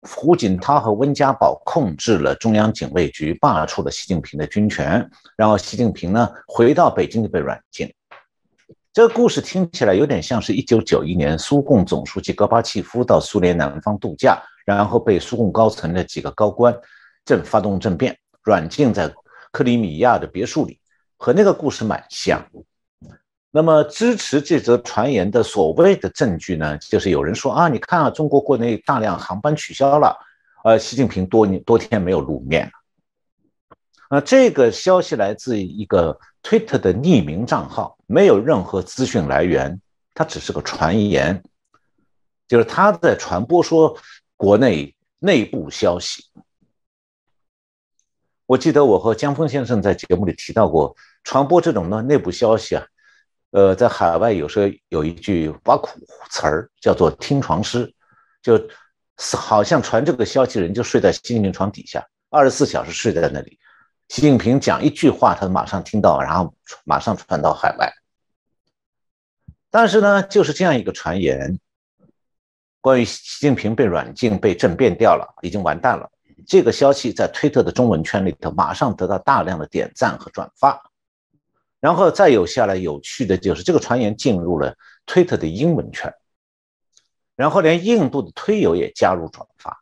胡锦涛和温家宝控制了中央警卫局，罢黜了习近平的军权，然后习近平呢回到北京就被软禁。这个故事听起来有点像是一九九一年苏共总书记戈巴契夫到苏联南方度假，然后被苏共高层的几个高官正发动政变，软禁在克里米亚的别墅里，和那个故事蛮像。那么支持这则传言的所谓的证据呢，就是有人说啊，你看啊，中国国内大量航班取消了，呃，习近平多年多天没有露面了。啊，这个消息来自一个 Twitter 的匿名账号，没有任何资讯来源，它只是个传言，就是他在传播说国内内部消息。我记得我和江峰先生在节目里提到过，传播这种呢内部消息啊。呃，在海外有时候有一句挖苦词儿，叫做“听床师”，就好像传这个消息人就睡在习近平床底下，二十四小时睡在那里。习近平讲一句话，他马上听到，然后马上传到海外。但是呢，就是这样一个传言，关于习近平被软禁、被政变掉了，已经完蛋了。这个消息在推特的中文圈里头，马上得到大量的点赞和转发。然后再有下来有趣的就是这个传言进入了推特的英文圈，然后连印度的推友也加入转发，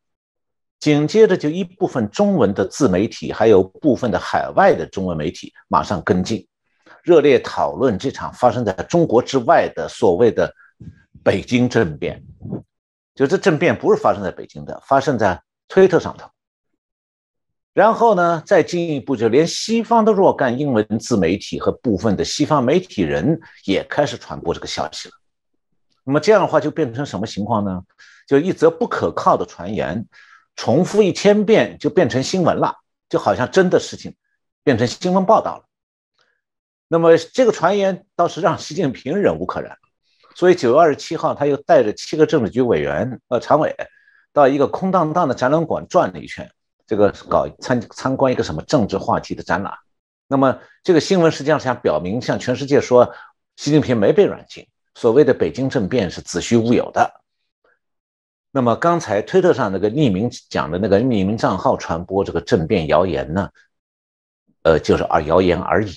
紧接着就一部分中文的自媒体，还有部分的海外的中文媒体马上跟进，热烈讨论这场发生在中国之外的所谓的北京政变，就这政变不是发生在北京的，发生在推特上头。然后呢，再进一步，就连西方的若干英文自媒体和部分的西方媒体人也开始传播这个消息了。那么这样的话，就变成什么情况呢？就一则不可靠的传言，重复一千遍就变成新闻了，就好像真的事情变成新闻报道了。那么这个传言倒是让习近平忍无可忍，所以九月二十七号，他又带着七个政治局委员呃常委，到一个空荡荡的展览馆转了一圈。这个搞参参观一个什么政治话题的展览，那么这个新闻实际上想表明，向全世界说，习近平没被软禁，所谓的北京政变是子虚乌有的。那么刚才推特上那个匿名讲的那个匿名账号传播这个政变谣言呢，呃，就是而谣言而已。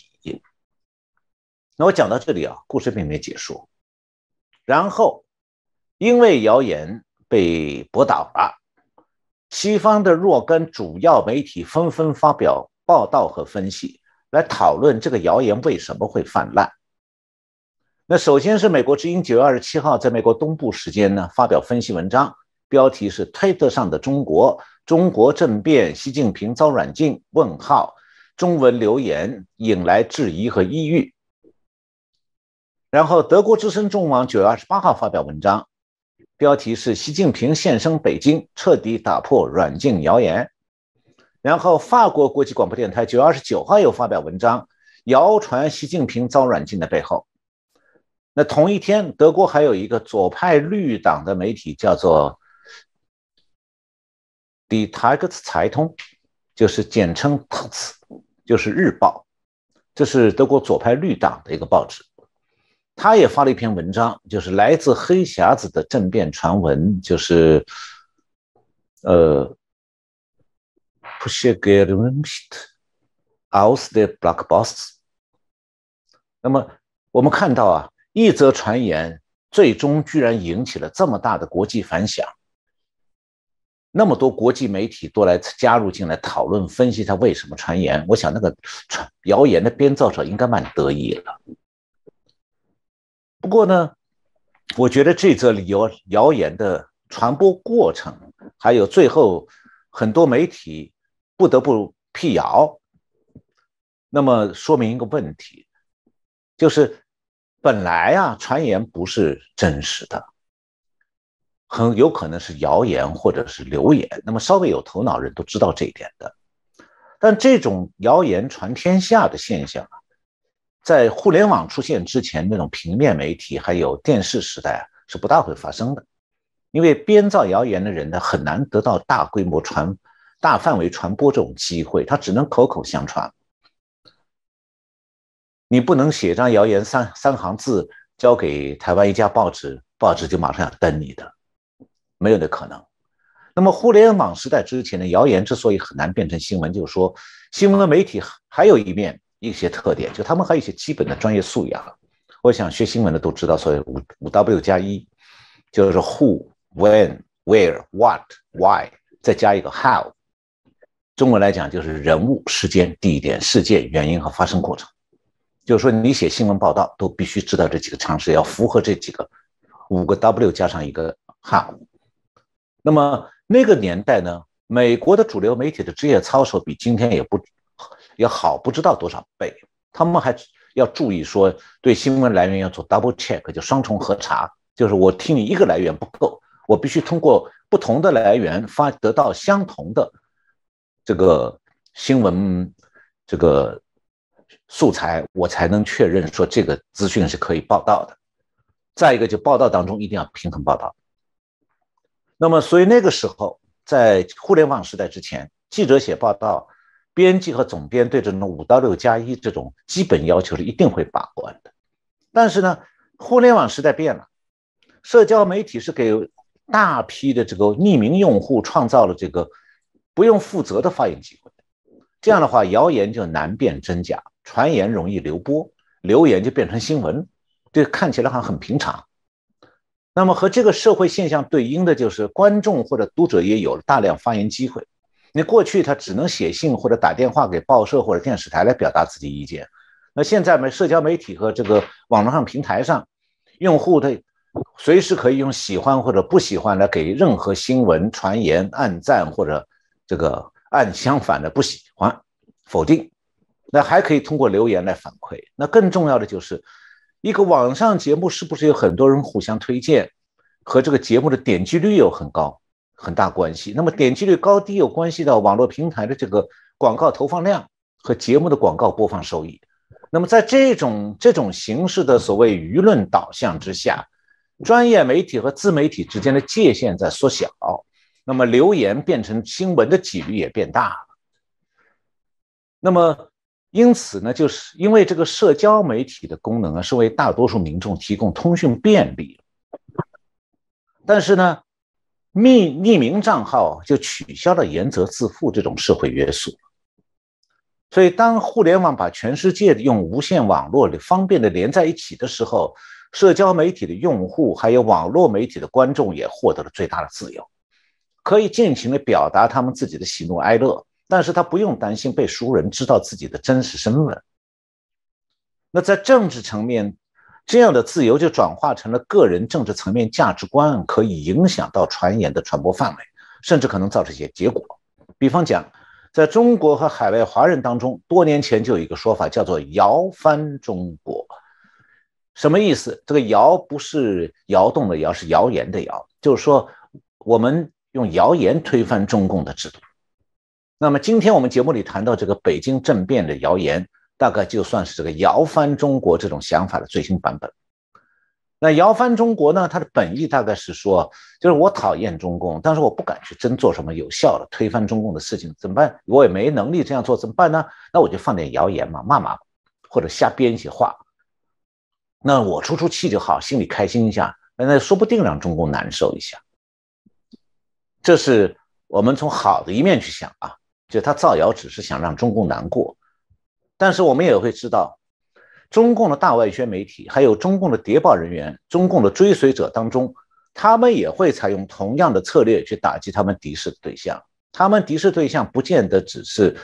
那我讲到这里啊，故事并没结束。然后因为谣言被驳倒了。西方的若干主要媒体纷纷发表报道和分析，来讨论这个谣言为什么会泛滥。那首先是美国之音九月二十七号在美国东部时间呢发表分析文章，标题是“推特上的中国，中国政变，习近平遭软禁？”问号，中文留言引来质疑和抑郁。然后德国之声中网九月二十八号发表文章。标题是习近平现身北京，彻底打破软禁谣言。然后，法国国际广播电台九月二十九号又发表文章，谣传习近平遭软禁的背后。那同一天，德国还有一个左派绿党的媒体叫做 Die Tageszeitung，就是简称 Taz，就是日报，这是德国左派绿党的一个报纸。他也发了一篇文章，就是来自黑匣子的政变传闻，就是呃 p u s h e g e r u m s t aus der Black Box。那么我们看到啊，一则传言最终居然引起了这么大的国际反响，那么多国际媒体都来加入进来讨论分析他为什么传言。我想那个传谣言的编造者应该蛮得意了。不过呢，我觉得这则谣谣言的传播过程，还有最后很多媒体不得不辟谣，那么说明一个问题，就是本来啊传言不是真实的，很有可能是谣言或者是流言。那么稍微有头脑人都知道这一点的，但这种谣言传天下的现象啊。在互联网出现之前，那种平面媒体还有电视时代啊，是不大会发生的，因为编造谣言的人呢，很难得到大规模传、大范围传播这种机会，他只能口口相传。你不能写张谣言三三行字交给台湾一家报纸，报纸就马上要登你的，没有那可能。那么互联网时代之前的谣言之所以很难变成新闻，就是说新闻的媒体还有一面。一些特点，就他们还有一些基本的专业素养。我想学新闻的都知道，所以五五 W 加一，就是 Who、When、Where、What、Why，再加一个 How。中文来讲就是人物、时间、地点、事件、原因和发生过程。就是说，你写新闻报道都必须知道这几个常识，要符合这几个五个 W 加上一个 How。那么那个年代呢，美国的主流媒体的职业操守比今天也不也好不知道多少倍，他们还。要注意说，对新闻来源要做 double check，就双重核查。就是我听你一个来源不够，我必须通过不同的来源发得到相同的这个新闻这个素材，我才能确认说这个资讯是可以报道的。再一个，就报道当中一定要平衡报道。那么，所以那个时候在互联网时代之前，记者写报道。编辑和总编对这种五到六加一这种基本要求是一定会把关的，但是呢，互联网时代变了，社交媒体是给大批的这个匿名用户创造了这个不用负责的发言机会，这样的话，谣言就难辨真假，传言容易流播，流言就变成新闻，这看起来好像很平常。那么和这个社会现象对应的就是观众或者读者也有了大量发言机会。你过去他只能写信或者打电话给报社或者电视台来表达自己意见，那现在呢？社交媒体和这个网络上平台上，用户他随时可以用喜欢或者不喜欢来给任何新闻传言按赞或者这个按相反的不喜欢否定，那还可以通过留言来反馈。那更重要的就是一个网上节目是不是有很多人互相推荐，和这个节目的点击率又很高。很大关系。那么点击率高低有关系到网络平台的这个广告投放量和节目的广告播放收益。那么在这种这种形式的所谓舆论导向之下，专业媒体和自媒体之间的界限在缩小，那么留言变成新闻的几率也变大了。那么因此呢，就是因为这个社交媒体的功能啊，是为大多数民众提供通讯便利，但是呢。匿匿名账号就取消了严责自负这种社会约束，所以当互联网把全世界用无线网络的方便的连在一起的时候，社交媒体的用户还有网络媒体的观众也获得了最大的自由，可以尽情的表达他们自己的喜怒哀乐，但是他不用担心被熟人知道自己的真实身份。那在政治层面。这样的自由就转化成了个人政治层面价值观，可以影响到传言的传播范围，甚至可能造成一些结果。比方讲，在中国和海外华人当中，多年前就有一个说法叫做“摇翻中国”，什么意思？这个“摇”不是摇动的“摇”，是谣言的“谣”，就是说我们用谣言推翻中共的制度。那么今天我们节目里谈到这个北京政变的谣言。大概就算是这个摇翻中国这种想法的最新版本。那摇翻中国呢？它的本意大概是说，就是我讨厌中共，但是我不敢去真做什么有效的推翻中共的事情，怎么办？我也没能力这样做，怎么办呢？那我就放点谣言嘛，骂骂，或者瞎编一些话。那我出出气就好，心里开心一下，那说不定让中共难受一下。这是我们从好的一面去想啊，就他造谣只是想让中共难过。但是我们也会知道，中共的大外宣媒体，还有中共的谍报人员、中共的追随者当中，他们也会采用同样的策略去打击他们敌视的对象。他们敌视对象不见得只是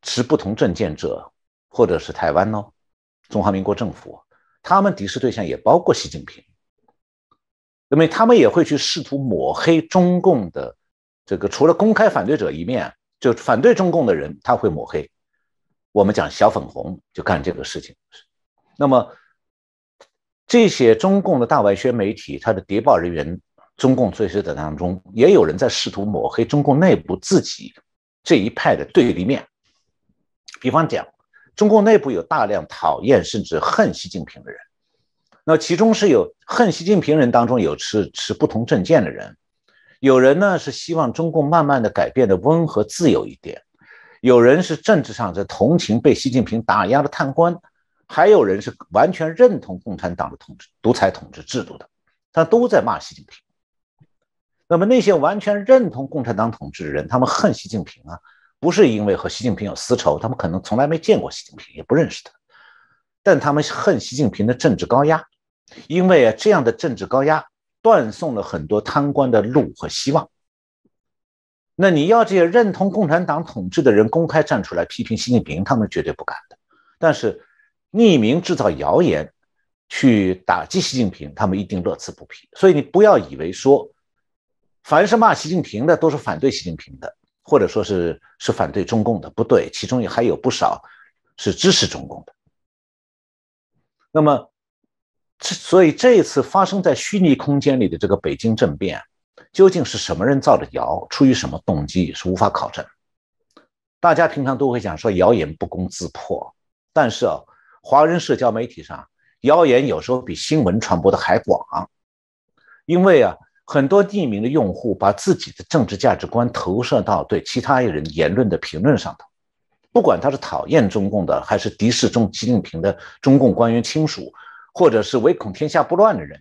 持不同政见者，或者是台湾哦，中华民国政府，他们敌视对象也包括习近平。那么他们也会去试图抹黑中共的这个，除了公开反对者一面，就反对中共的人，他会抹黑。我们讲小粉红就干这个事情，那么这些中共的大外宣媒体，他的谍报人员、中共追随者当中，也有人在试图抹黑中共内部自己这一派的对立面。比方讲，中共内部有大量讨厌甚至恨习近平的人，那其中是有恨习近平人当中有持持不同政见的人，有人呢是希望中共慢慢的改变的温和自由一点。有人是政治上在同情被习近平打压的贪官，还有人是完全认同共产党的统治、独裁统治制度的，他都在骂习近平。那么那些完全认同共产党统治的人，他们恨习近平啊，不是因为和习近平有私仇，他们可能从来没见过习近平，也不认识他，但他们恨习近平的政治高压，因为啊，这样的政治高压断送了很多贪官的路和希望。那你要这些认同共产党统治的人公开站出来批评习近平，他们绝对不敢的。但是匿名制造谣言去打击习近平，他们一定乐此不疲。所以你不要以为说，凡是骂习近平的都是反对习近平的，或者说是是反对中共的，不对，其中也还有不少是支持中共的。那么，所以这一次发生在虚拟空间里的这个北京政变，究竟是什么人造的谣，出于什么动机，是无法考证。大家平常都会讲说谣言不攻自破，但是啊，华人社交媒体上谣言有时候比新闻传播的还广，因为啊，很多匿名的用户把自己的政治价值观投射到对其他人言论的评论上头。不管他是讨厌中共的，还是敌视中习近平的中共官员亲属，或者是唯恐天下不乱的人，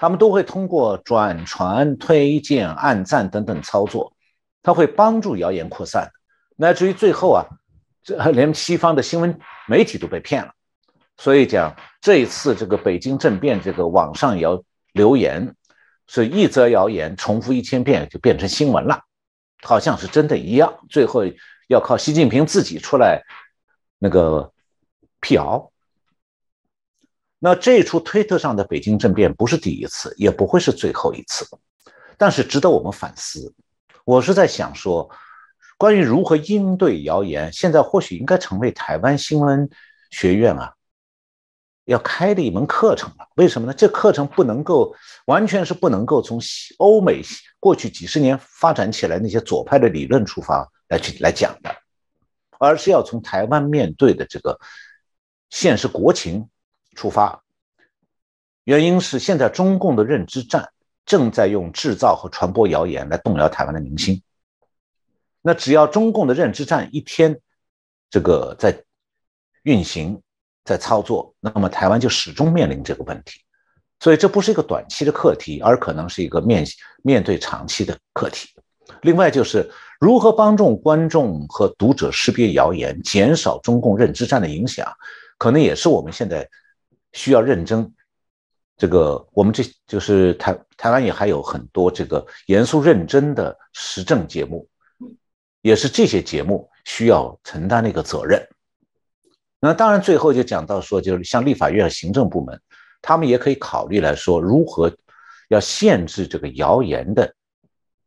他们都会通过转传、推荐、按赞等等操作，他会帮助谣言扩散，乃至于最后啊，这 连西方的新闻媒体都被骗了。所以讲这一次这个北京政变，这个网上谣留言是一则谣言重复一千遍就变成新闻了，好像是真的一样，最后。要靠习近平自己出来那个辟谣。那这出推特上的北京政变不是第一次，也不会是最后一次，但是值得我们反思。我是在想说，关于如何应对谣言，现在或许应该成为台湾新闻学院啊要开的一门课程了。为什么呢？这课程不能够完全是不能够从欧美过去几十年发展起来那些左派的理论出发。来去来讲的，而是要从台湾面对的这个现实国情出发。原因是现在中共的认知战正在用制造和传播谣言来动摇台湾的民心。那只要中共的认知战一天这个在运行、在操作，那么台湾就始终面临这个问题。所以这不是一个短期的课题，而可能是一个面面对长期的课题。另外就是如何帮助观众和读者识别谣言，减少中共认知战的影响，可能也是我们现在需要认真。这个我们这就是台台湾也还有很多这个严肃认真的时政节目，也是这些节目需要承担的一个责任。那当然最后就讲到说，就是像立法院行政部门，他们也可以考虑来说，如何要限制这个谣言的。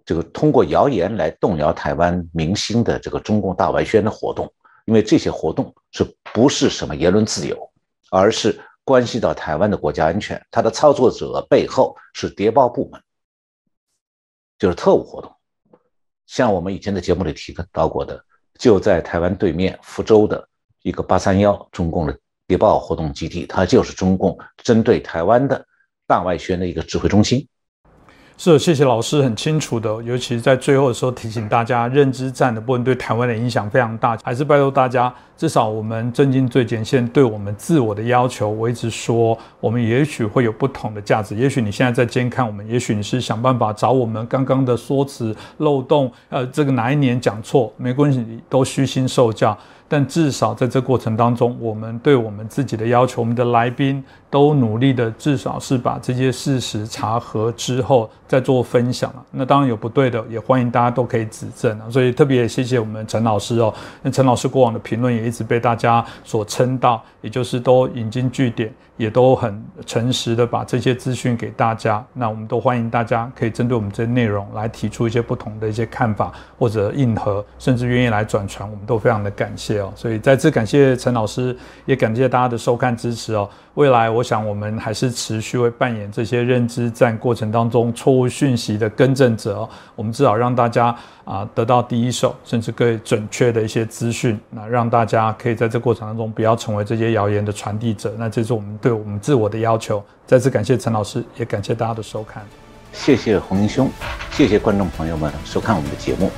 这个通过谣言来动摇台湾民心的这个中共大外宣的活动，因为这些活动是不是什么言论自由，而是关系到台湾的国家安全。它的操作者背后是谍报部门，就是特务活动。像我们以前的节目里提到过的，就在台湾对面福州的一个八三幺中共的谍报活动基地，它就是中共针对台湾的大外宣的一个指挥中心。是，谢谢老师，很清楚的，尤其是在最后的时候提醒大家，认知战的部分对台湾的影响非常大，还是拜托大家，至少我们震惊最前线对我们自我的要求，我一直说，我们也许会有不同的价值，也许你现在在监看我们，也许你是想办法找我们刚刚的说辞漏洞，呃，这个哪一年讲错，没关系，都虚心受教。但至少在这过程当中，我们对我们自己的要求，我们的来宾都努力的，至少是把这些事实查核之后再做分享了。那当然有不对的，也欢迎大家都可以指正啊。所以特别谢谢我们陈老师哦。那陈老师过往的评论也一直被大家所称道，也就是都引经据典。也都很诚实的把这些资讯给大家，那我们都欢迎大家可以针对我们这些内容来提出一些不同的一些看法或者硬核，甚至愿意来转传，我们都非常的感谢哦。所以再次感谢陈老师，也感谢大家的收看支持哦。未来我想我们还是持续会扮演这些认知战过程当中错误讯息的更正者。我们至少让大家啊得到第一手甚至更准确的一些资讯，那让大家可以在这过程当中不要成为这些谣言的传递者。那这是我们对我们自我的要求。再次感谢陈老师，也感谢大家的收看。谢谢洪英兄，谢谢观众朋友们收看我们的节目。